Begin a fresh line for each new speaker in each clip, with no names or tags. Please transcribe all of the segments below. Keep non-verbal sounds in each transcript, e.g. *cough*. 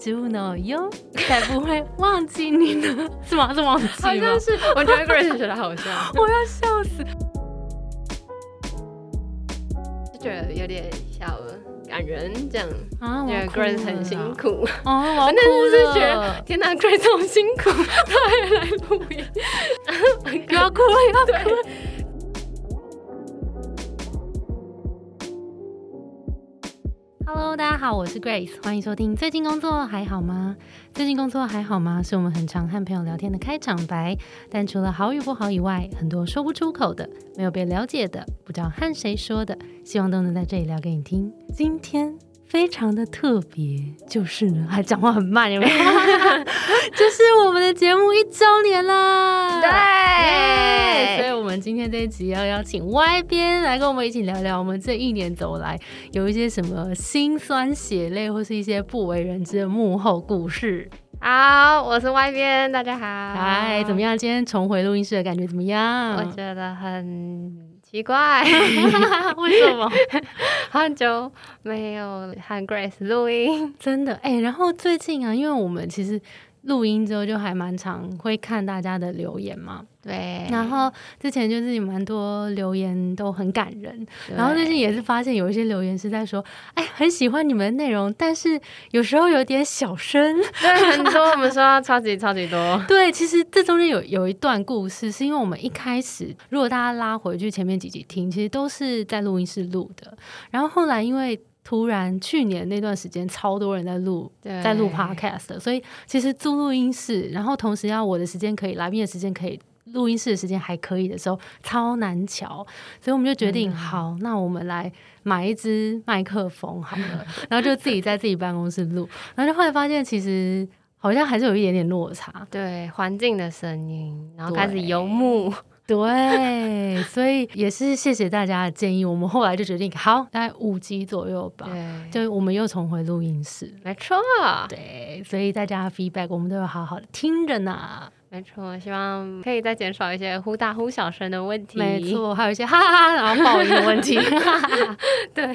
猪脑哟，才不会忘记你呢，*laughs* 是吗？是忘记
好？像是，我觉得 Grace 觉得好笑，*laughs*
我要笑死。
就觉得有点小感人，这样，
啊，我
觉得 Grace 很辛苦。
哦，我要哭
但是是觉
了。
得，天哪，Grace 好辛苦，*laughs* 他还来录音，
不要哭了，不要哭大家好，我是 Grace，欢迎收听。最近工作还好吗？最近工作还好吗？是我们很常和朋友聊天的开场白。但除了好与不好以外，很多说不出口的，没有被了解的，不知道和谁说的，希望都能在这里聊给你听。今天非常的特别，就是呢，还讲话很慢，有没有？*laughs* 就是我们的节目一周年啦！对所以我们今天这一集要邀请 Y 边来跟我们一起聊聊我们这一年走来有一些什么辛酸血泪，或是一些不为人知的幕后故事。
好，我是外边，大家好。
嗨，怎么？样？今天重回录音室的感觉怎么样？
我觉得很奇怪，*laughs*
为什么？*laughs*
很久没有和 Grace 录音。
真的哎、然后最近啊，因为我们其实录音之后就还蛮常会看大家的留言嘛，
对，
然后之前就是有蛮多留言都很感人，然后最近也是发现有一些留言是在说，哎，很喜欢你们的内容，但是有时候有点小声。
对很多我们说到超级超级多。*laughs*
对，其实这中间有有一段故事，是因为我们一开始，如果大家拉回去前面几集听，其实都是在录音室录的，然后后来因为。突然，去年那段时间超多人在录，
对。
在录 podcast 的，所以其实租录音室，然后同时要我的时间可以，来宾的时间可以，录音室的时间还可以的时候，超难瞧，所以我们就决定，好，那我们来买一支麦克风好了，*laughs* 然后就自己在自己办公室录，然后就后来发现其实好像还是有一点点落差，
对环境的声音，然后开始游牧。
对，所以也是谢谢大家的建议，我们后来就决定，好，大概五集左右吧，
对，
就我们又重回录音室。
没错，
对，所以大家的 feedback 我们都有好好的听着呢。
没错，希望可以再减少一些忽大忽小声的问题。
没，错，还有一些哈哈哈，然后爆音的问题。*laughs*
对。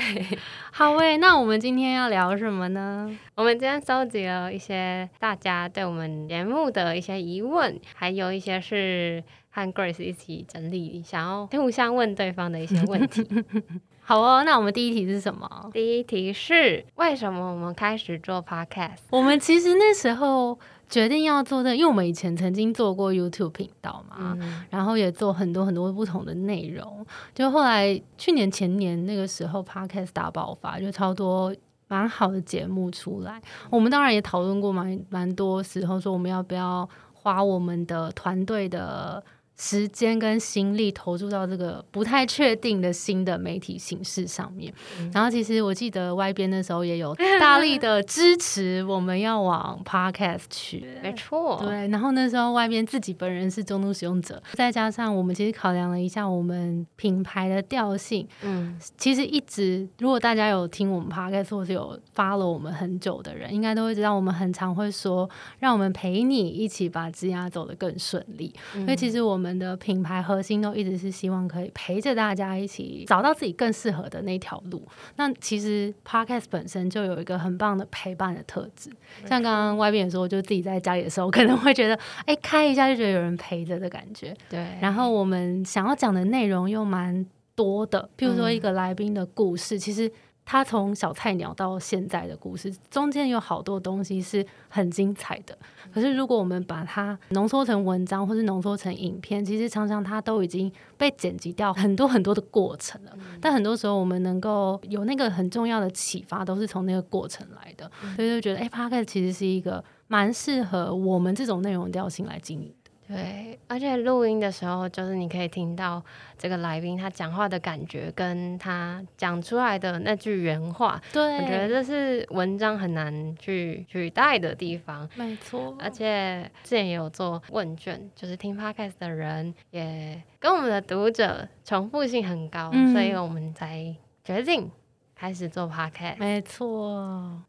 好喂，那我们今天要聊什么呢？
我们今天收集了一些大家对我们节目的一些疑问，还有一些是和 Grace 一起整理，想要互相问对方的一些问题。*laughs*
好哦，那我们第一题是什么？
第一题是为什么我们开始做 Podcast？
我们其实那时候决定要做的，因为我们以前曾经做过 YouTube 频道嘛，
嗯，
然后也做很多很多不同的内容。就后来去年前年那个时候，Podcast 大爆发，就超多蛮好的节目出来。我们当然也讨论过蛮蛮多时候，说我们要不要花我们的团队的。时间跟心力投注到这个不太确定的新的媒体形式上面，然后其实我记得 Y 边的时候也有大力的支持我们要往 Podcast 去，
没错，
对，然后那时候外边自己本人是中度使用者，再加上我们其实考量了一下我们品牌的调性，
嗯，
其实一直如果大家有听我们 podcast 或是有 follow 我们很久的人，应该都会知道我们很常会说，让我们陪你一起把枝丫走得更顺利。所以其实我们的品牌核心都一直是希望可以陪着大家一起找到自己更适合的那条路。那其实 podcast 本身就有一个很棒的陪伴的特质，像刚刚外边也说，就自己在家里的时候，可能会觉得，哎、开一下就觉得有人陪着的感觉。
对，
然后我们想要讲的内容又蛮多的，譬如说一个来宾的故事，其实他从小菜鸟到现在的故事，中间有好多东西是很精彩的。可是如果我们把它浓缩成文章，或是浓缩成影片，其实常常它都已经被剪辑掉很多很多的过程了。但很多时候我们能够有那个很重要的启发，都是从那个过程来的，所以就觉得，哎、p o d c a s t 其实是一个蛮适合我们这种内容调性来经营的。
对，而且录音的时候，就是你可以听到这个来宾他讲话的感觉，跟他讲出来的那句原话，
对，
我觉得这是文章很难去取代的地方。
没错，
而且之前也有做问卷，就是听 podcast 的人也跟我们的读者重复性很高，
嗯
所以我们才决定开始做 podcast。
没错，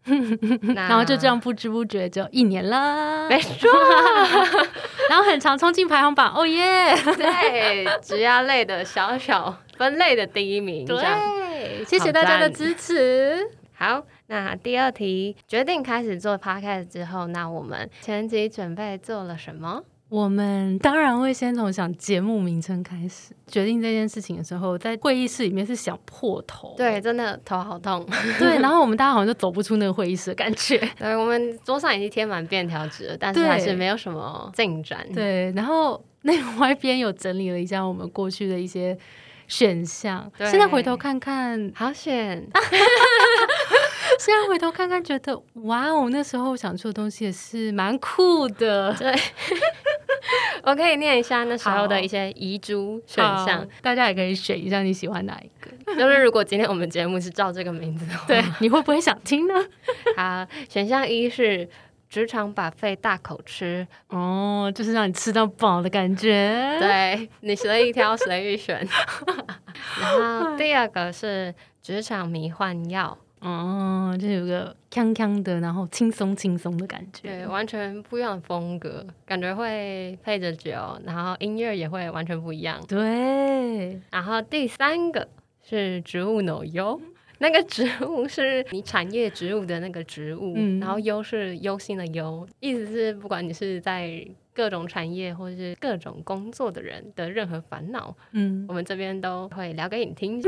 然后就这样不知不觉就一年了，
没错，*laughs*
然后很常冲进排行榜，哦耶！
对，职涯类的小小分类的第一名，
对，谢谢大家的支持。
好。那第二题，决定开始做 podcast 之后，那我们前期准备做了什么？
我们当然会先从想节目名称开始。决定这件事情的时候，在会议室里面是想破头，
对，真的头好痛。*laughs*
对，然后我们大家好像就走不出那个会议室的感觉。*laughs*
对，我们桌上已经贴满便条纸了，但是还是没有什么进展。
对，然后那个外边有整理了一下我们过去的一些选项，现在回头看看，
好选。
现在回头看看，觉得哇哦，那时候想出的东西也是蛮酷的。
对，我可以念一下那时候的一些遗珠选项，
大家也可以选一下你喜欢哪一个。*laughs*
就是如果今天我们节目是照这个名字的话，
对，你会不会想听呢？*laughs*
好，选项一是职场把肺大口吃，
哦，就是让你吃到饱的感觉。
对你随意挑，随意选。*laughs* 然后第二个是职场迷幻药。
哦，就有个锵锵的，然后轻松轻松的感觉，
对，完全不一样的风格，感觉会配着酒，然后音乐也会完全不一样。
对，
然后第三个是植物奶油。那个植物是你产业植物的那个植物，然后忧是忧心的忧，意思是不管你是在各种产业或者是各种工作的人的任何烦恼，嗯，我们这边都会聊给你听。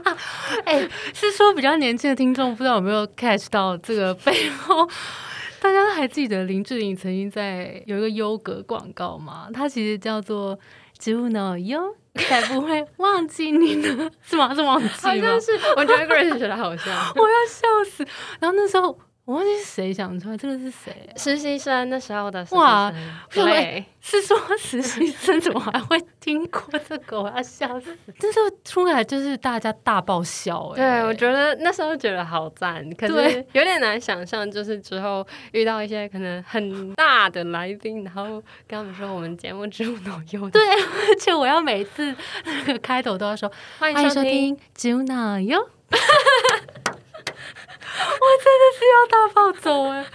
*laughs*
哎，是说比较年轻的听众不知道有没有 catch 到这个背后？*laughs* 大家还记得林志颖曾经在有一个优格广告吗？它其实叫做植物脑优。才不会忘记你呢，是吗？是忘记吗？
好像是，我觉得 Grace 觉得好笑，*laughs*
我要笑死。然后那时候。我忘记是谁想出来，这个是谁？
实习生那时候的哇，
对，是说实习生怎么还会听过这个？我要笑死！这时候出来就是大家大爆笑，哎，
对我觉得那时候觉得好赞，可是有点难想象，就是之后遇到一些可能很大的来宾，然后跟他们说我们节目植物脑优，
对，*laughs* 而且我要每次那个开头都要说
欢迎收听
植物脑优。*laughs* *laughs* 我真的是要大暴走哎！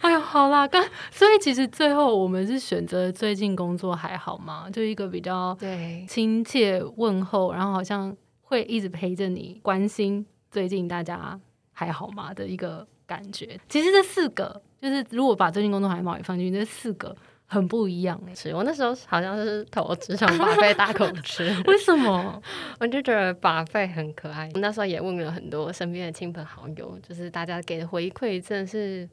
哎呦，好啦，刚所以其实最后我们是选择最近工作还好吗？就一个比较
对
亲切问候，然后好像会一直陪着你，关心最近大家还好吗的一个感觉。其实这四个就是如果把最近工作还好也放进去，这四个。很不一样哎，
是我那时候好像是投职场把费大口吃，*laughs*
为什么？*laughs*
我就觉得把费很可爱。我那时候也问了很多身边的亲朋好友，就是大家给的回馈真的是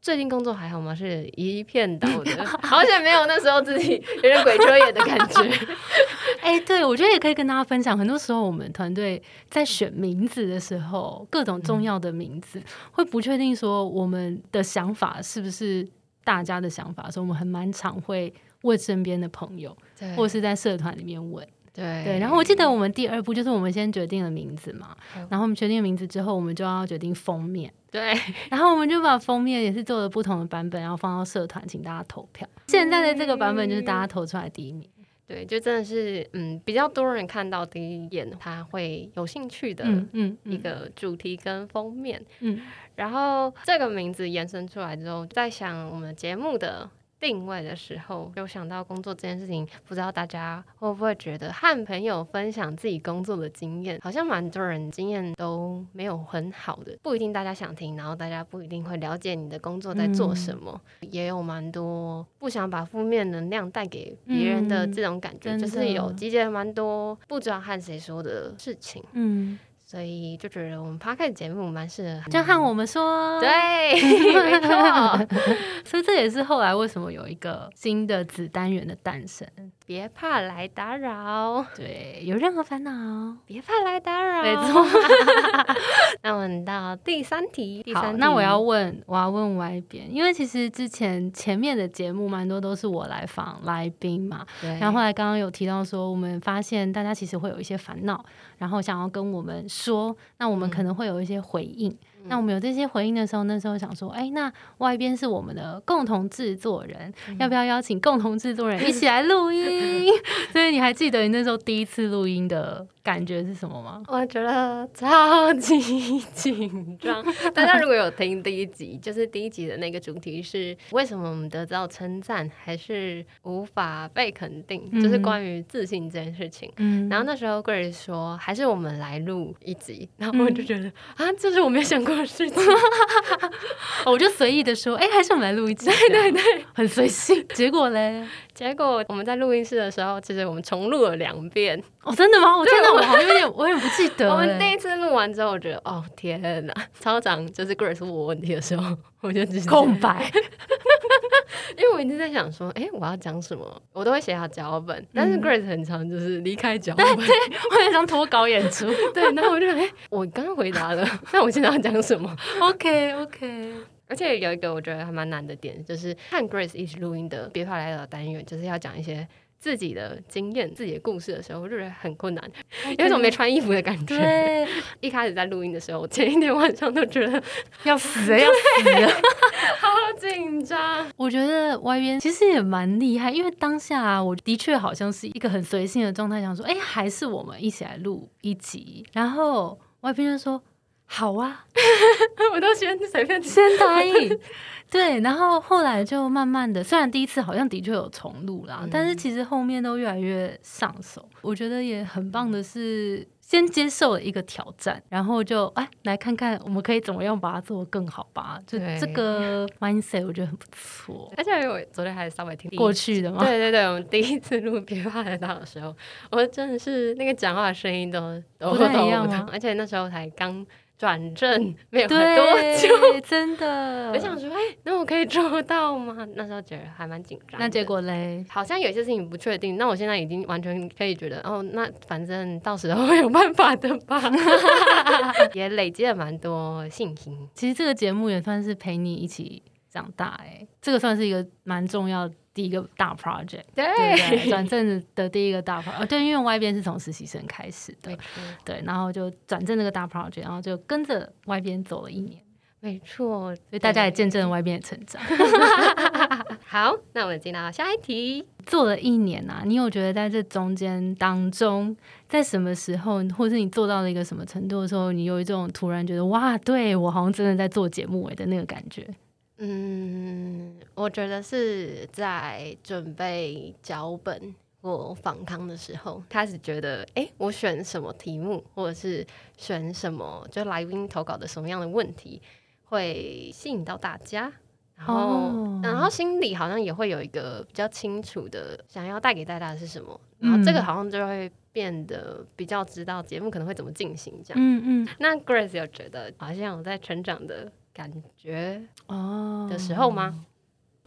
最近工作还好吗？是一片倒的，*laughs* 好像没有那时候自己有点鬼遮眼的感觉。
哎，对，我觉得也可以跟大家分享。很多时候我们团队在选名字的时候，各种重要的名字会不确定说我们的想法是不是。大家的想法，所以我们很蛮常会问身边的朋友，或者是在社团里面问。
对
对，然后我记得我们第二步就是我们先决定了名字嘛，然后我们决定名字之后，我们就要决定封面。
对，*laughs*
然后我们就把封面也是做了不同的版本，然后放到社团，请大家投票。现在的这个版本就是大家投出来第一名。
对，就真的是嗯，比较多人看到第一眼，他会有兴趣的嗯一个主题跟封面。嗯。然后这个名字延伸出来之后，在想我们节目的定位的时候，有想到工作这件事情，不知道大家会不会觉得和朋友分享自己工作的经验，好像蛮多人经验都没有很好的，不一定大家想听，然后大家不一定会了解你的工作在做什么，也有蛮多不想把负面能量带给别人的这种感觉，就是有集结蛮多不知道和谁说的事情。嗯。所以就觉得我们 p 开 d 节目蛮适合，
就和我们说，
对，*laughs* 没错。*laughs*
所以这也是后来为什么有一个新的子单元的诞生。
别怕来打扰，
对，有任何烦恼，
别怕来打扰，
没错。*laughs*
那我们到第三题，
好，那我要问，我要问外边，因为其实之前前面的节目蛮多都是我来访来宾嘛，
对。
然后后来刚刚有提到说，我们发现大家其实会有一些烦恼，然后想要跟我们说，那我们可能会有一些回应。那我们有这些回应的时候，那时候想说，哎，那外边是我们的共同制作人，要不要邀请共同制作人一起来录音？*laughs* 所以你还记得你那时候第一次录音的？感觉是什么吗？
我觉得超级紧张。大家如果有听第一集，就是第一集的那个主题是为什么我们得到称赞还是无法被肯定，就是关于自信这件事情。嗯，然后那时候 Grace 说，还是我们来录一集。然后我就觉得啊，这是我没有想过的事情，
我就随意的说，哎，还是我们来录一集，*laughs*
对对对，
很随性。*laughs* 结果嘞，
结果我们在录音室的时候，其实我们重录了两遍。
哦，真的吗？我真的我好像有点，我也不记得。*laughs*
我们第一次录完之后，我觉得，哦天哪，超长就是 Grace 问我问题的时候，我就直接
空白。*laughs*
因为我一直在想说，哎，我要讲什么，我都会写好脚本，但是 Grace 很常，就是离开脚本，
对，我很常脱稿演出，*laughs*
对，然后我就哎，我刚刚回答了，那我现在要讲什么
？OK OK，*laughs*
而且有一个我觉得还蛮难的点，就是看 Grace 一起录音的别怕来的单元，就是要讲一些。自己的经验、自己的故事的时候，我就觉得很困难，有一种没穿衣服的感觉。
对，
一开始在录音的时候，我前一天晚上都觉得
要死要死了，*laughs*
好紧张。
我觉得 Y 边其实也蛮厉害，因为当下我的确好像是一个很随性的状态，想说，哎，还是我们一起来录一集。然后 Y 边就说。好啊，*laughs*
我都先随便
先答应，对，然后后来就慢慢的，虽然第一次好像的确有重录啦，但是其实后面都越来越上手。我觉得也很棒的是，先接受了一个挑战，然后就哎来看看我们可以怎么样把它做得更好吧。就这个 mindset 我觉得很不错。
而且我昨天还稍微听
过去的嘛，
对对对，我们第一次录别怕得到的时候，我真的是那个讲话的声音都都
不太一样吗？
而且那时候才刚。转正没有很多久，
真的。*laughs*
我想说，哎，那我可以做到吗？*laughs* 那时候觉得还蛮紧张。
那结果嘞？
好像有些事情不确定。那我现在已经完全可以觉得，哦，那反正到时候会有办法的吧。*laughs* 也累积了蛮多信心。
其实这个节目也算是陪你一起长大，哎，这个算是一个蛮重要。第一个大 project，对，转正的第一个大 project，对，因为 Y 边是从实习生开始的，对，然后就转正那个大 project，然后就跟着 Y 边走了一年，
没错，
所以大家也见证了 Y 边的成长。*laughs*
好，那我们进到下一题，
做了一年啊，你有觉得在这中间当中，在什么时候，或者你做到了一个什么程度的时候，你有一种突然觉得哇，对我好像真的在做节目诶的那个感觉？
嗯，我觉得是在准备脚本或访谈的时候，开始觉得，哎，我选什么题目，或者是选什么，就来宾投稿的什么样的问题，会吸引到大家，然后，然后心里好像也会有一个比较清楚的，想要带给大家的是什么，然后这个好像就会变得比较知道节目可能会怎么进行，这样。嗯嗯。那 Grace 有觉得好像我在成长的。感觉哦的时候吗？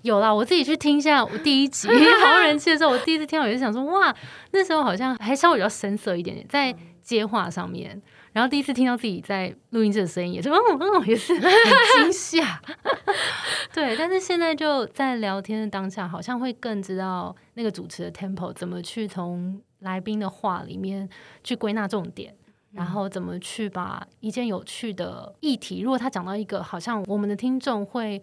有啦，我自己去听一下我第一集《好人气》的时候，我第一次听到，我就想说，哇，那时候好像还稍微比较深色一点点，在接话上面。然后第一次听到自己在录音室的声音，也是嗯嗯，*laughs* 也是很惊吓。*laughs* 对，但是现在就在聊天的当下，好像会更知道那个主持的 tempo 怎么去从来宾的话里面去归纳重点。然后怎么去把一件有趣的议题，如果他讲到一个好像我们的听众会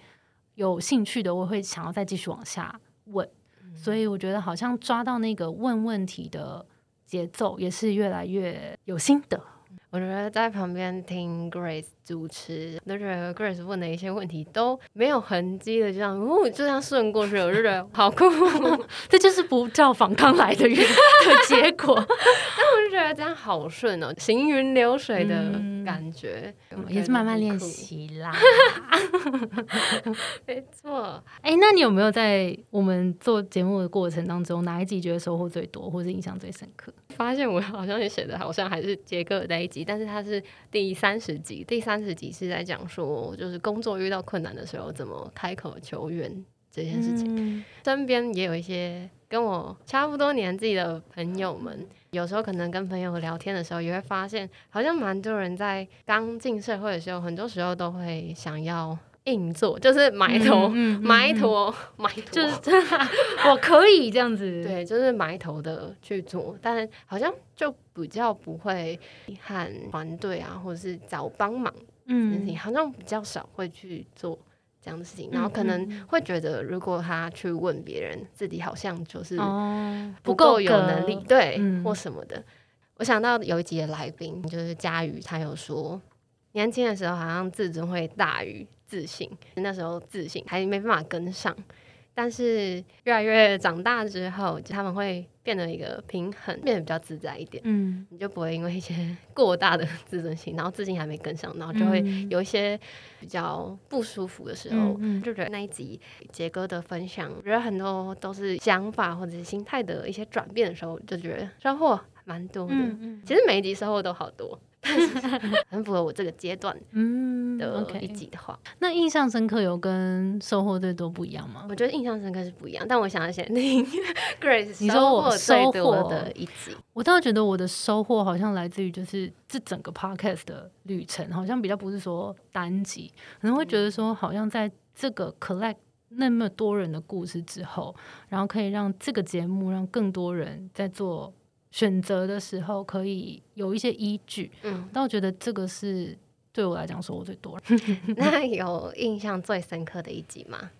有兴趣的，我会想要再继续往下问。所以我觉得好像抓到那个问问题的节奏，也是越来越有心得。
我觉得在旁边听 Grace 主持，都觉得 Grace 问的一些问题都没有痕迹的，这样哦就这样顺过去，我就觉得好酷。*laughs*
这就是不叫访刚来的原的结果。*laughs*
但我就觉得这样好顺哦，行云流水的感觉，
也是慢慢练习啦。*laughs*
没错。
哎，那你有没有在我们做节目的过程当中，哪一集觉得收获最多，或是印象最深刻？
发现我好像也写的好像还是杰克那一集。但是他是第三十集，第三十集是在讲说，就是工作遇到困难的时候怎么开口求援这件事情。身边也有一些跟我差不多年纪的朋友们，有时候可能跟朋友聊天的时候，也会发现，好像蛮多人在刚进社会的时候，很多时候都会想要。硬做就是埋头，埋头，埋头，
就是我可以这样子，
对，就是埋头的去做，但好像就比较不会喊团队啊，或者是找帮忙，嗯，好像比较少会去做这样的事情，然后可能会觉得，如果他去问别人，自己好像就是不够有能力，对，或什么的。我想到有一集的来宾就是佳宇，他有说，年轻的时候好像自尊会大于。自信，那时候自信还没办法跟上，但是越来越长大之后，他们会变得一个平衡，变得比较自在一点。嗯，你就不会因为一些 *laughs* 过大的自尊心，然后自信还没跟上，然后就会有一些比较不舒服的时候。嗯，就觉得那一集杰哥的分享，我觉得很多都是想法或者是心态的一些转变的时候，就觉得收获蛮多的。嗯其实每一集收获都好多。*laughs* 很符合我这个阶段的一集的话，
那印象深刻有跟收获最多不一样吗？
我觉得印象深刻是不一样，但我想要先听 *laughs* Grace 你说我收获的一集，
我倒觉得我的收获好像来自于就是这整个 Podcast 的旅程，好像比较不是说单集，可能会觉得说好像在这个 collect 那么多人的故事之后，然后可以让这个节目让更多人在做。选择的时候可以有一些依据，嗯，但我觉得这个是对我来讲收获最多。*laughs*
那有印象最深刻的一集吗？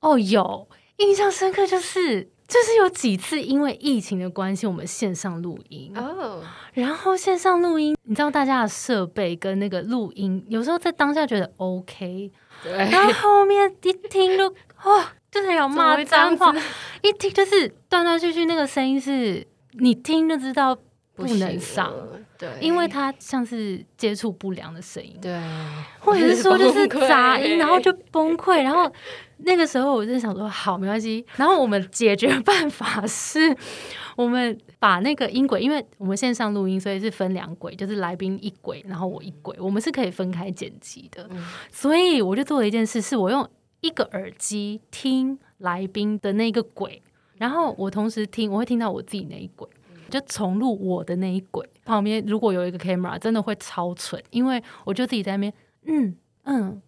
哦，有。印象深刻，就是就是有几次因为疫情的关系，我们线上录音。哦，然后线上录音，你知道大家的设备跟那个录音，有时候在当下觉得 OK，对，然后后面一听就哦，就是有骂脏话，一听就是断断续续，那个声音是。你听就知道不能上，
对，
因为它像是接触不良的声音，
对，
或者是说就是杂音，然后就崩溃。然后那个时候我就想说，好，没关系。然后我们解决办法是，我们把那个音轨，因为我们线上录音，所以是分两轨，就是来宾一轨，然后我一轨，我们是可以分开剪辑的。所以我就做了一件事，是我用一个耳机听来宾的那个轨。然后我同时听，我会听到我自己那一轨，就重录我的那一轨。旁边如果有一个 camera，真的会超蠢，因为我就自己在那边，嗯嗯，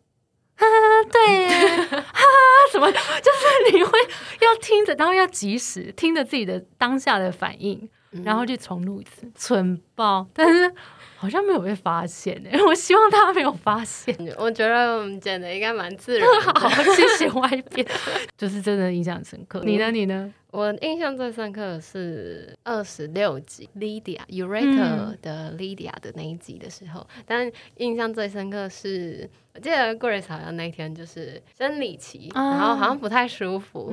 哈哈，对，*laughs* 哈哈，什么，就是你会要听着，然后要及时听着自己的当下的反应，然后去重录一次，蠢爆，但是。好像没有被发现诶，*laughs* 我希望他没有发现。*laughs*
我觉得我们剪的应该蛮自然。*laughs*
好，谢谢外边，就是真的印象深刻。你呢？你呢？
我印象最深刻的是二十六集 Lydia Eureka 的 Lydia 的那一集的时候，但印象最深刻是，我记得 Grace 好像那天就是生理期，然后好像不太舒服。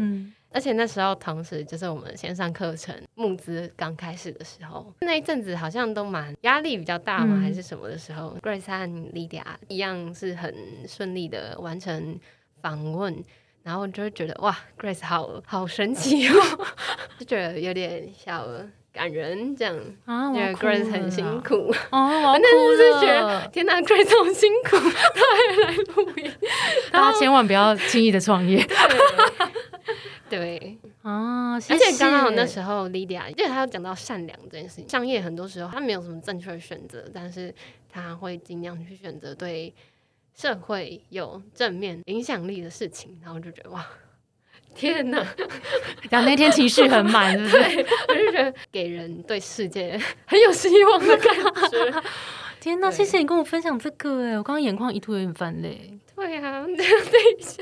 而且那时候，同时就是我们线上课程募资刚开始的时候，那一阵子好像都蛮压力比较大嘛，还是什么的时候，Grace 和 Lydia 一样是很顺利的完成访问，然后就会觉得哇，Grace 好好神奇哦，*laughs* 就觉得有点小感人这样啊，因为 Grace 很辛苦
哦，*laughs*
但是是觉得天哪，Grace 好辛苦，*laughs* 他还来录音，
大家千万不要轻易的创业。
对
啊，而
且刚刚好那时候，Lydia，因为他有讲到善良这件事情，商业很多时候他没有什么正确的选择，但是他会尽量去选择对社会有正面影响力的事情，然后就觉得哇，*laughs* 天哪！
讲那天情绪很满，*laughs* 对不对？
我就觉得给人对世界很有希望的感觉。*laughs*
天呐，谢谢你跟我分享这个哎，我刚刚眼眶一度有点泛泪。
对啊，等一下。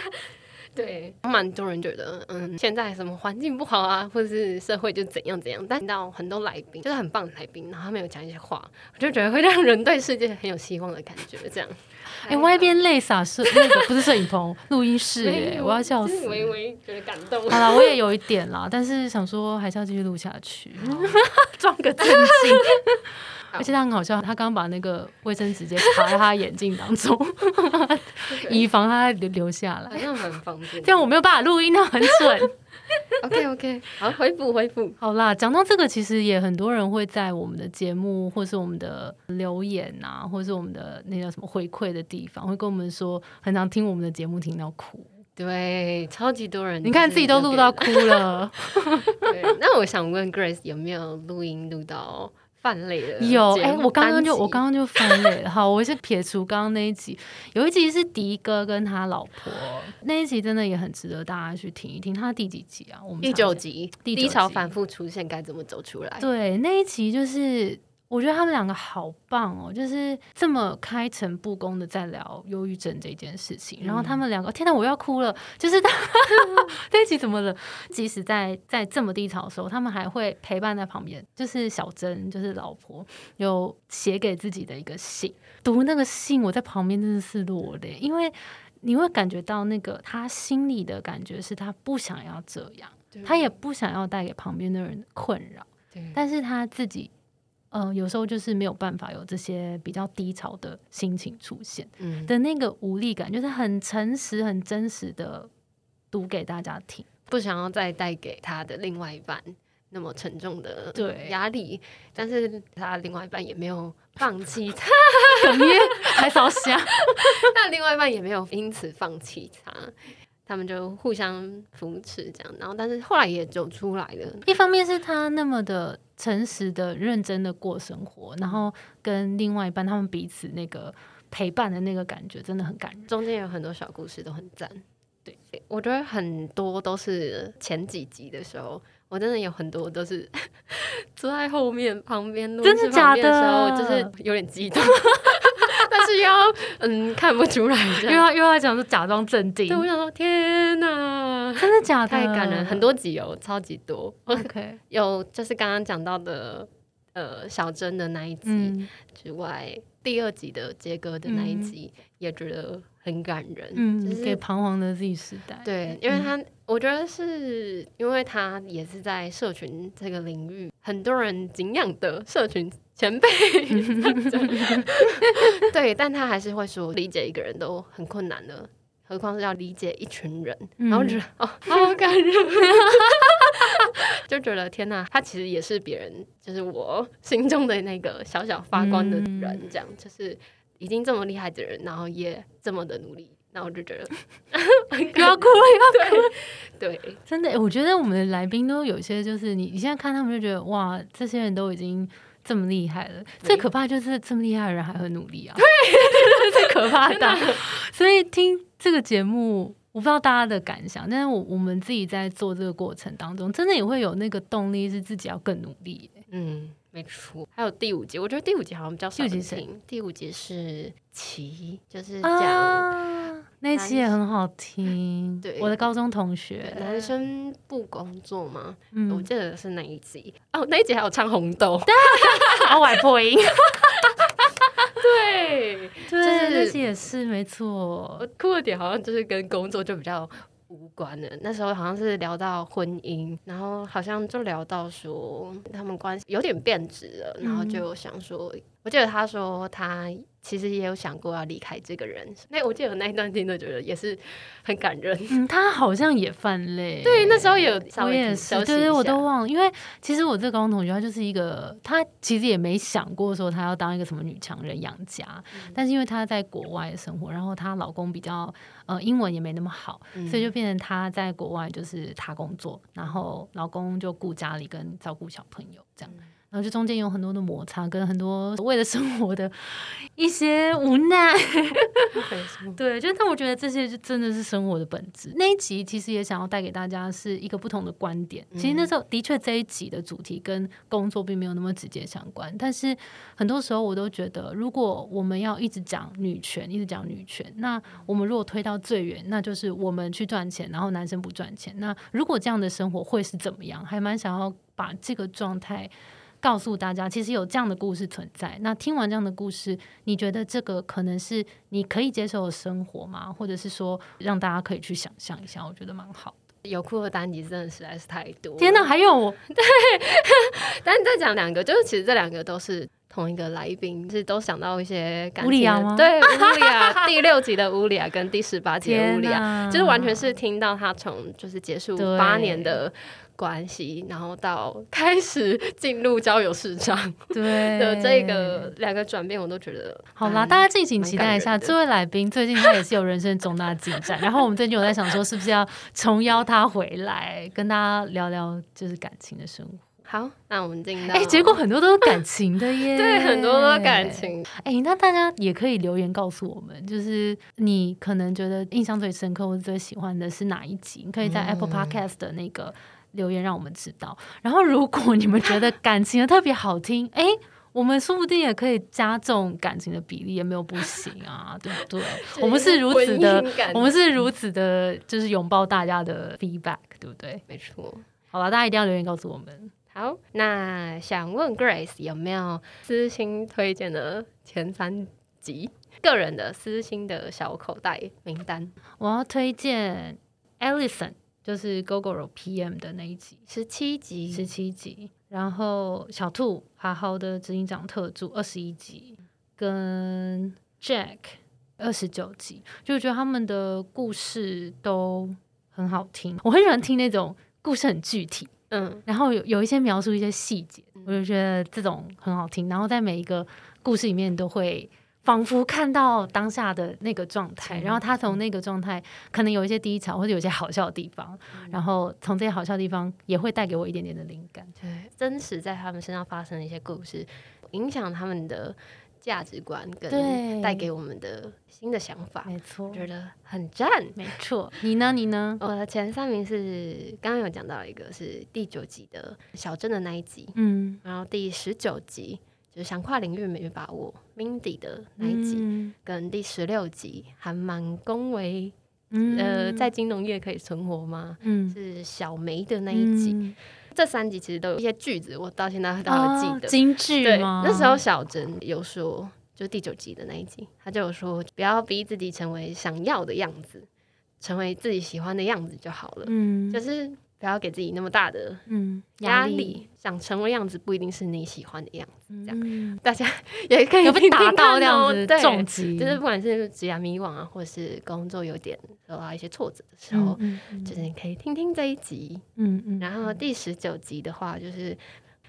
对，蛮多人觉得，嗯，现在什么环境不好啊，或者是社会就怎样怎样。但听到很多来宾，就是很棒的来宾，然后他们有讲一些话，我就觉得会让人对世界很有希望的感觉。这样，*laughs*
哎，外边泪洒是那个不是摄影棚，录音室，哎，我要笑死。
微微觉得感动。
好了，我也有一点啦，但是想说还是要继续录下去，*laughs* 装个正经。而且他很好笑，他刚刚把那个卫生纸直接卡在他眼镜当中，*laughs* 以防他留留下来。
好像很方便，
这样我没有办法录音，那很蠢。*laughs*
OK OK，好，回复回复。
好啦，讲到这个，其实也很多人会在我们的节目，或是我们的留言啊，或是我们的那叫什么回馈的地方，会跟我们说，很常听我们的节目听到哭。
对，超级多人，
你看自己都录到哭了。*laughs*
对，那我想问 Grace 有没有录音录到？泛泪了，
有哎，我
刚
刚就我刚刚就泛泪了。好，我是撇除刚刚那一集，有一集是迪哥跟他老婆那一集，真的也很值得大家去听一听。他第几集啊？我们
第九集，低潮反复出现，该怎么走出来？
对，那一集就是。我觉得他们两个好棒哦，就是这么开诚布公的在聊忧郁症这件事情。然后他们两个，天哪，我要哭了！就是他 *laughs* 这一集怎么了？即使在在这么低潮的时候，他们还会陪伴在旁边。就是小珍，就是老婆，有写给自己的一个信。读那个信，我在旁边真的是落泪，因为你会感觉到那个他心里的感觉是他不想要这样，他也不想要带给旁边的人困扰，但是他自己。呃，有时候就是没有办法有这些比较低潮的心情出现，嗯，的那个无力感，就是很诚实、很真实的读给大家听，
不想要再带给他的另外一半那么沉重的压力，但是他另外一半也没有放弃他，
还少想，*laughs*
那另外一半也没有因此放弃他。他们就互相扶持，这样，然后但是后来也走出来了。
一方面是他那么的诚实的、认真的过生活，然后跟另外一半他们彼此那个陪伴的那个感觉真的很感人。
中间有很多小故事都很赞。对，我觉得很多都是前几集的时候，我真的有很多都是 *laughs* 坐在后面旁边真
的假的
时候，就是有点激动。但是要嗯看不出来，
又要又要讲是假装镇定。
对，我想说天哪，
真的假的？
太感人，很多集哦，超级多。
OK，*laughs*
有就是刚刚讲到的呃小珍的那一集之外，第二集的杰哥的那一集也觉得很感人。
嗯，给彷徨的 Z 时代。
对，因为他我觉得是因为他也是在社群这个领域很多人敬仰的社群。前辈，*laughs* 对，但他还是会说理解一个人都很困难的，何况是要理解一群人，然后觉得哦，好感人，*laughs* 就觉得天哪，他其实也是别人，就是我心中的那个小小发光的人，这样就是已经这么厉害的人，然后也这么的努力，那我就觉得 *laughs*
不要哭了，要哭，
对，
真的，我觉得我们的来宾都有些，就是你你现在看他们就觉得哇，这些人都已经。这么厉害了，最可怕就是这么厉害的人还很努力啊！
对，*laughs*
最可怕的。所以听这个节目，我不知道大家的感想，但是我我们自己在做这个过程当中，真的也会有那个动力，是自己要更努力。
嗯，没错。还有第五集，我觉得第五集好像比较少听。第五集是奇，就是讲。
那一期也很好听，
对，
我的高中同学，
男生不工作吗？嗯，我记得是那一集。哦，那一集还有唱红豆，*laughs*
阿外破音，*laughs*
对，
对，那期也是没错。
酷的点好像就是跟工作就比较无关的，那时候好像是聊到婚姻，然后好像就聊到说他们关系有点变质了，然后就想说，我记得他说他。其实也有想过要离开这个人，那我记得那一段听的觉得也是很感人。
嗯，他好像也犯累。
对，那时候有
我也是，对对，我都忘了。因为其实我这个高中同学，他就是一个，他其实也没想过说他要当一个什么女强人养家。但是因为他在国外生活，然后她老公比较呃英文也没那么好，所以就变成她在国外就是她工作，然后老公就顾家里跟照顾小朋友这样。然后就中间有很多的摩擦，跟很多为了生活的一些无奈。对，就但我觉得这些就真的是生活的本质。那一集其实也想要带给大家是一个不同的观点。其实那时候的确这一集的主题跟工作并没有那么直接相关，但是很多时候我都觉得，如果我们要一直讲女权，一直讲女权，那我们如果推到最远，那就是我们去赚钱，然后男生不赚钱。那如果这样的生活会是怎么样？还蛮想要把这个状态。告诉大家，其实有这样的故事存在。那听完这样的故事，你觉得这个可能是你可以接受的生活吗？或者是说，让大家可以去想象一下？我觉得蛮好的。
有酷的单集真的实在是太多。
天哪，还有
对，*laughs* 但是再讲两个，就是其实这两个都是同一个来宾，是都想到一些
乌里亚吗？
对，乌里亚第六集的乌里亚跟第十八集的乌里亚，*laughs* 就是完全是听到他从就是结束八年的。关系，然后到 *laughs* 开始进入交友市场对的这个两个转变，我都觉得
好啦。大家敬请期待一下，这位来宾最近他也是有人生重大进展。然后我们最近有在想说，是不是要重邀他回来，跟大家聊聊就是感情的生活。
好，那我们进到
哎，结果很多都是感情的耶，*laughs*
对，很多都是感情。
哎，那大家也可以留言告诉我们，就是你可能觉得印象最深刻或者最喜欢的是哪一集？你可以在 Apple Podcast 的那个。留言让我们知道。然后，如果你们觉得感情的特别好听，哎，我们说不定也可以加重感情的比例，也没有不行啊，*laughs* 对不对？我们是如此的，我们是如此的，就是拥抱大家的 feedback，对不对？
没错。
好了，大家一定要留言告诉我们。
好，那想问 Grace 有没有私心推荐的前三集？个人的私心的小口袋名单，
我要推荐 Alison，就是 Gogoro PM 的那一集，
十七集，
十七集。然后小兔好好的执行长特助二十一集，跟 Jack 二十九集，就觉得他们的故事都很好听。我很喜欢听那种故事很具体，嗯，然后有有一些描述一些细节，我就觉得这种很好听。然后在每一个故事里面都会。仿佛看到当下的那个状态，然后他从那个状态可能有一些低潮，或者有些好笑的地方，然后从这些好笑的地方也会带给我一点点的灵感。
对，真实在他们身上发生的一些故事，影响他们的价值观，跟带给我们的新的想法。
没错，
觉得很赞。
没错，你呢？你呢？
我的前三名是刚刚有讲到一个是第九集的小镇的那一集，嗯，然后第十九集。就是想跨领域没把握，Mindy 的那一集，跟第十六集还蛮恭维，呃，在金融业可以存活吗？嗯，是小梅的那一集，这三集其实都有一些句子，我到现在都还记得，
金句对？
那时候小珍有说，就第九集的那一集，他就有说，不要逼自己成为想要的样子，成为自己喜欢的样子就好了。嗯，就是。不要给自己那么大的嗯压力，想成为样子不一定是你喜欢的样子，这样。大家也可以
被打到那样子重击，
就是不管是职业迷惘啊，或者是工作有点受到一些挫折的时候，就是你可以听听这一集，嗯嗯，然后第十九集的话就是。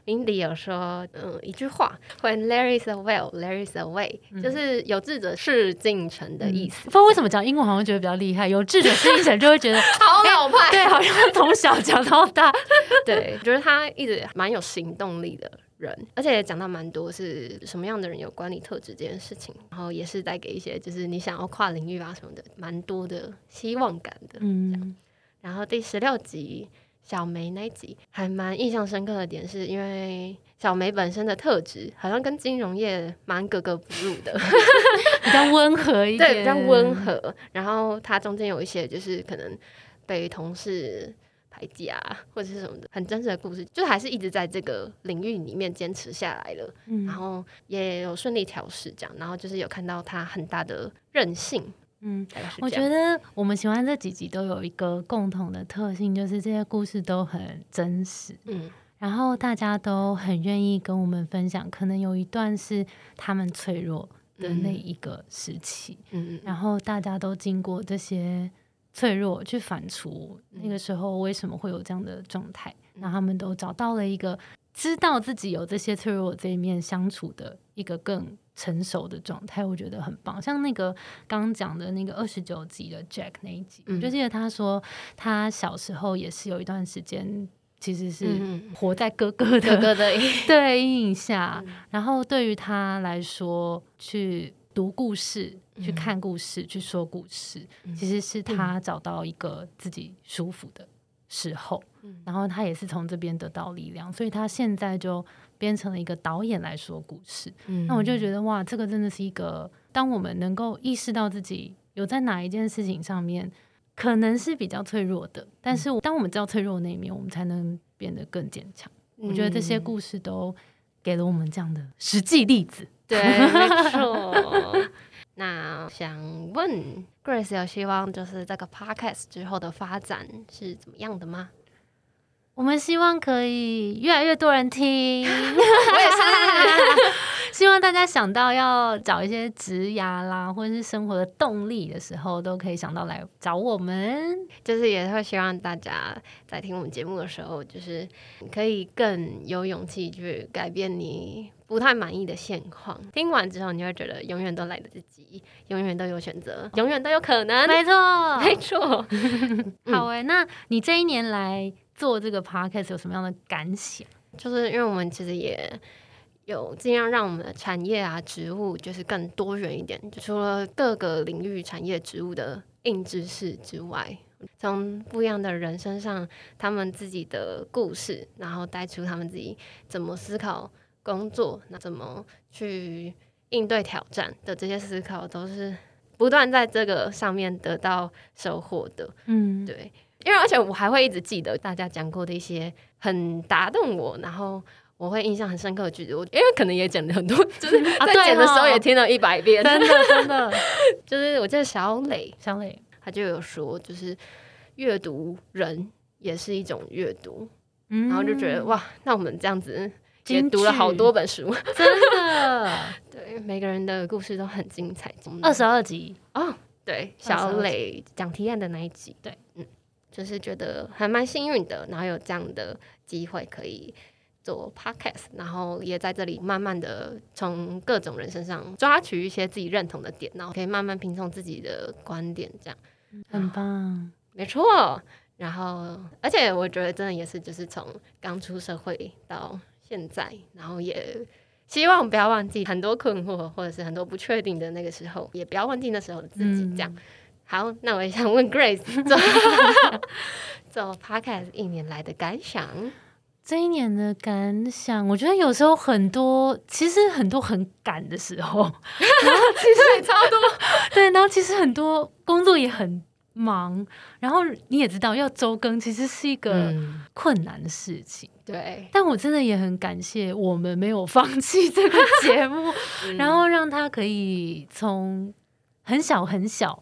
Mindy 有说，嗯，一句话，When there is a will, there is a way，就是有志者事竟成的意思。
不知道为什么讲英文好像觉得比较厉害，有志者事竟成就会觉得 *laughs*
好老派，
对，好像从小讲到大。*laughs*
对，觉得他一直蛮有行动力的人，而且也讲到蛮多是什么样的人有管理特质这件事情，然后也是带给一些就是你想要跨领域啊什么的，蛮多的希望感的。嗯，然后第十六集。小梅那集还蛮印象深刻的点，是因为小梅本身的特质好像跟金融业蛮格格不入的，*laughs*
比较温和一点，*laughs*
对，比较温和。然后她中间有一些就是可能被同事排挤啊，或者是什么的，很真实的故事，就还是一直在这个领域里面坚持下来了。然后也有顺利调试这样，然后就是有看到她很大的韧性。
嗯，我觉得我们喜欢这几集都有一个共同的特性，就是这些故事都很真实。嗯，然后大家都很愿意跟我们分享，可能有一段是他们脆弱的那一个时期。嗯嗯，然后大家都经过这些脆弱去反刍，那个时候为什么会有这样的状态？那他们都找到了一个知道自己有这些脆弱这一面相处的一个更。成熟的状态，我觉得很棒。像那个刚刚讲的那个二十九集的 Jack 那一集，我就记得他说，他小时候也是有一段时间，其实是活在哥哥的
哥哥的 *laughs*
对阴影下。然后对于他来说，去读故事、去看故事、去说故事，其实是他找到一个自己舒服的时候。然后他也是从这边得到力量，所以他现在就。变成了一个导演来说故事，那我就觉得哇，这个真的是一个，当我们能够意识到自己有在哪一件事情上面可能是比较脆弱的，但是当我们知道脆弱的那一面，我们才能变得更坚强。我觉得这些故事都给了我们这样的实际例子。
对，没错。那想问 Grace，有希望就是这个 Podcast 之后的发展是怎么样的吗？
我们希望可以越来越多人听，*laughs*
我也是。*laughs*
希望大家想到要找一些职涯啦，或者是生活的动力的时候，都可以想到来找我们。
就是也会希望大家在听我们节目的时候，就是可以更有勇气去改变你不太满意的现况。听完之后，你会觉得永远都来得及，永远都有选择，永远都有可能。
没错，*laughs*
没错。
好诶，那你这一年来。做这个 podcast 有什么样的感想？
就是因为我们其实也有尽量让我们的产业啊、职务就是更多元一点，就除了各个领域产业植物的硬知识之外，从不一样的人身上，他们自己的故事，然后带出他们自己怎么思考工作，那怎么去应对挑战的这些思考，都是不断在这个上面得到收获的。嗯，对。因为而且我还会一直记得大家讲过的一些很打动我，然后我会印象很深刻的句子，我因为可能也讲了很多，*laughs* 就是在讲的时候也听了一百遍，
真的真的，*laughs*
就是我记得小磊，
小磊。
他就有说，就是阅读人也是一种阅读，然后就觉得哇，那我们这样子也读了好多本书，
真的，*laughs*
对，每个人的故事都很精彩。
二十二集。
哦，对，小磊讲提案的那一集，
对，
嗯，就是觉得还蛮幸运的，然后有这样的机会可以。做 podcast，然后也在这里慢慢的从各种人身上抓取一些自己认同的点，然后可以慢慢拼凑自己的观点，这样
很棒，
没错。然后，而且我觉得真的也是，就是从刚出社会到现在，然后也希望不要忘记很多困惑或者是很多不确定的那个时候，也不要忘记那时候的自己。这样好，那我也想问 Grace *laughs* 做做 *laughs* podcast 一年来的感想。
这一年的感想，我觉得有时候很多，其实很多很赶的时候，*laughs* 然后
其实也超多，
对，然后其实很多工作也很忙，然后你也知道要周更，其实是一个困难的事情，
对。
但我真的也很感谢我们没有放弃这个节目，然后让它可以从很小很小，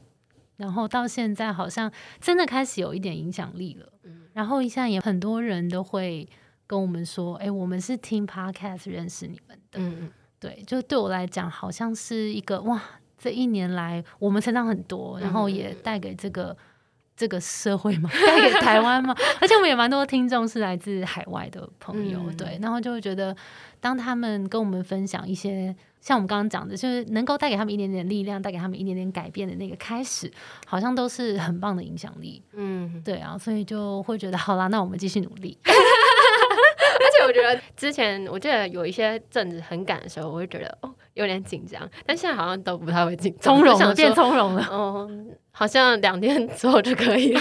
然后到现在好像真的开始有一点影响力了，然后现在也很多人都会。跟我们说，哎，我们是听 podcast 认识你们的，嗯对，就对我来讲，好像是一个哇，这一年来我们成长很多，然后也带给这个这个社会嘛，*laughs* 带给台湾嘛，*laughs* 而且我们也蛮多听众是来自海外的朋友，对，然后就会觉得，当他们跟我们分享一些像我们刚刚讲的，就是能够带给他们一点点力量，带给他们一点点改变的那个开始，好像都是很棒的影响力，嗯，对啊，所以就会觉得，好啦，那我们继续努力。*laughs*
而且我觉得之前我记得有一些阵子很赶的时候，我会觉得哦有点紧张，但现在好像都不太会紧张，
从容了，变从容了。
哦，好像两天之后就可以了。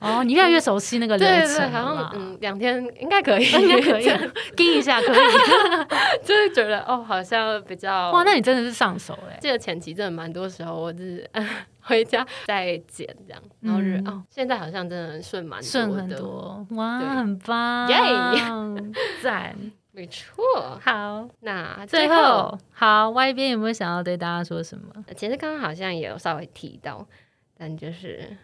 哦，你越来越熟悉那个流程
好像嗯，两天应该可以，
应该可以，*laughs* 盯一下可以。*laughs*
就是觉得哦，好像比较
哇，那你真的是上手哎。
记得前期真的蛮多时候，我是 *laughs* 回家再剪这样，然后是哦，现在好像真的顺蛮
顺很多，哇，很棒，耶，赞，
没错。
好，
那
最后好，Y 边有没有想要对大家说什么？
其实刚刚好像也有稍微提到，但就是。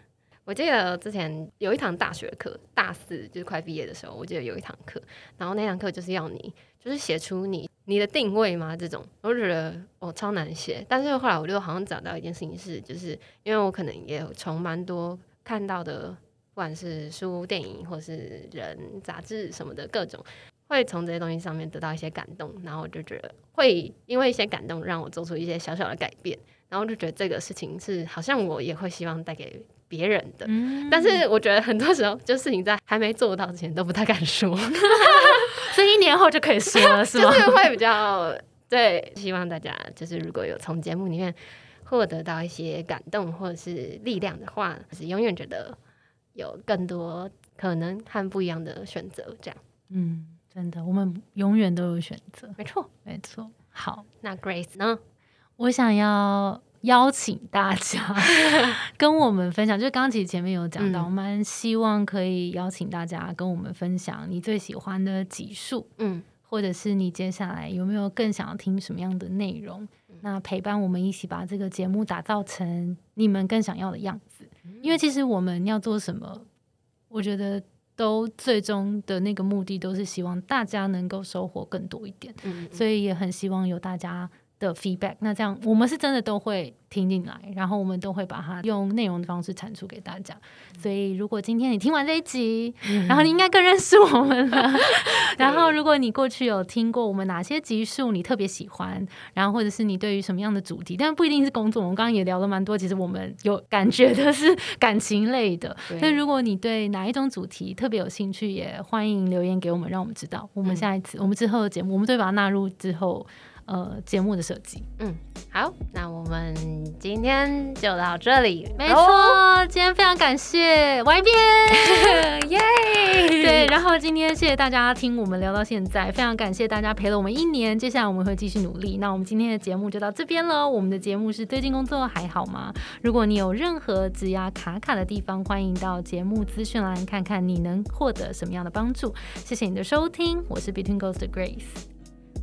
我记得之前有一堂大学课，大四就是快毕业的时候，我记得有一堂课，然后那堂课就是要你就是写出你你的定位嘛，这种我觉得我超难写。但是后来我就好像找到一件事情是，就是因为我可能也有从蛮多看到的，不管是书、电影或是人、杂志什么的各种，会从这些东西上面得到一些感动，然后我就觉得会因为一些感动让我做出一些小小的改变，然后就觉得这个事情是好像我也会希望带给。别人的，但是我觉得很多时候，就事情在还没做到之前都不太敢说，*laughs*
所以一年后就可以说了，是吗？
就是会比较对，希望大家就是如果有从节目里面获得到一些感动或者是力量的话，是永远觉得有更多可能和不一样的选择，这样。
嗯，真的，我们永远都有选择，
没错，
没错。好，
那 Grace 呢？
我想要。邀请大家 *laughs* 跟我们分享，就是刚刚其实前面有讲到，我们希望可以邀请大家跟我们分享你最喜欢的集数，嗯，或者是你接下来有没有更想要听什么样的内容？那陪伴我们一起把这个节目打造成你们更想要的样子。因为其实我们要做什么，我觉得都最终的那个目的都是希望大家能够收获更多一点，所以也很希望有大家。的 feedback，那这样我们是真的都会听进来，然后我们都会把它用内容的方式产出给大家。所以如果今天你听完这一集，然后你应该更认识我们了。*laughs* 然后如果你过去有听过我们哪些集数你特别喜欢，然后或者是你对于什么样的主题，但不一定是工作，我们刚刚也聊了蛮多。其实我们有感觉的是感情类的。那如果你对哪一种主题特别有兴趣，也欢迎留言给我们，让我们知道。我们下一次我们之后的节目，我们都会把它纳入之后。呃，节目的设计，
嗯，好，那我们今天就到这里。
没错，今天天非常感谢 Y 边，*laughs* 耶！*laughs* 对，然后今天谢谢大家听我们聊到现在，非常感谢大家陪了我们一年。接下来我们会继续努力。那我们今天的节目就到这边了。我们的节目是最近工作还好吗？如果你有任何指压卡卡的地方，欢迎到节目资讯栏看看你能获得什么样的帮助。谢谢你的收听，我是 Between Ghost Grace。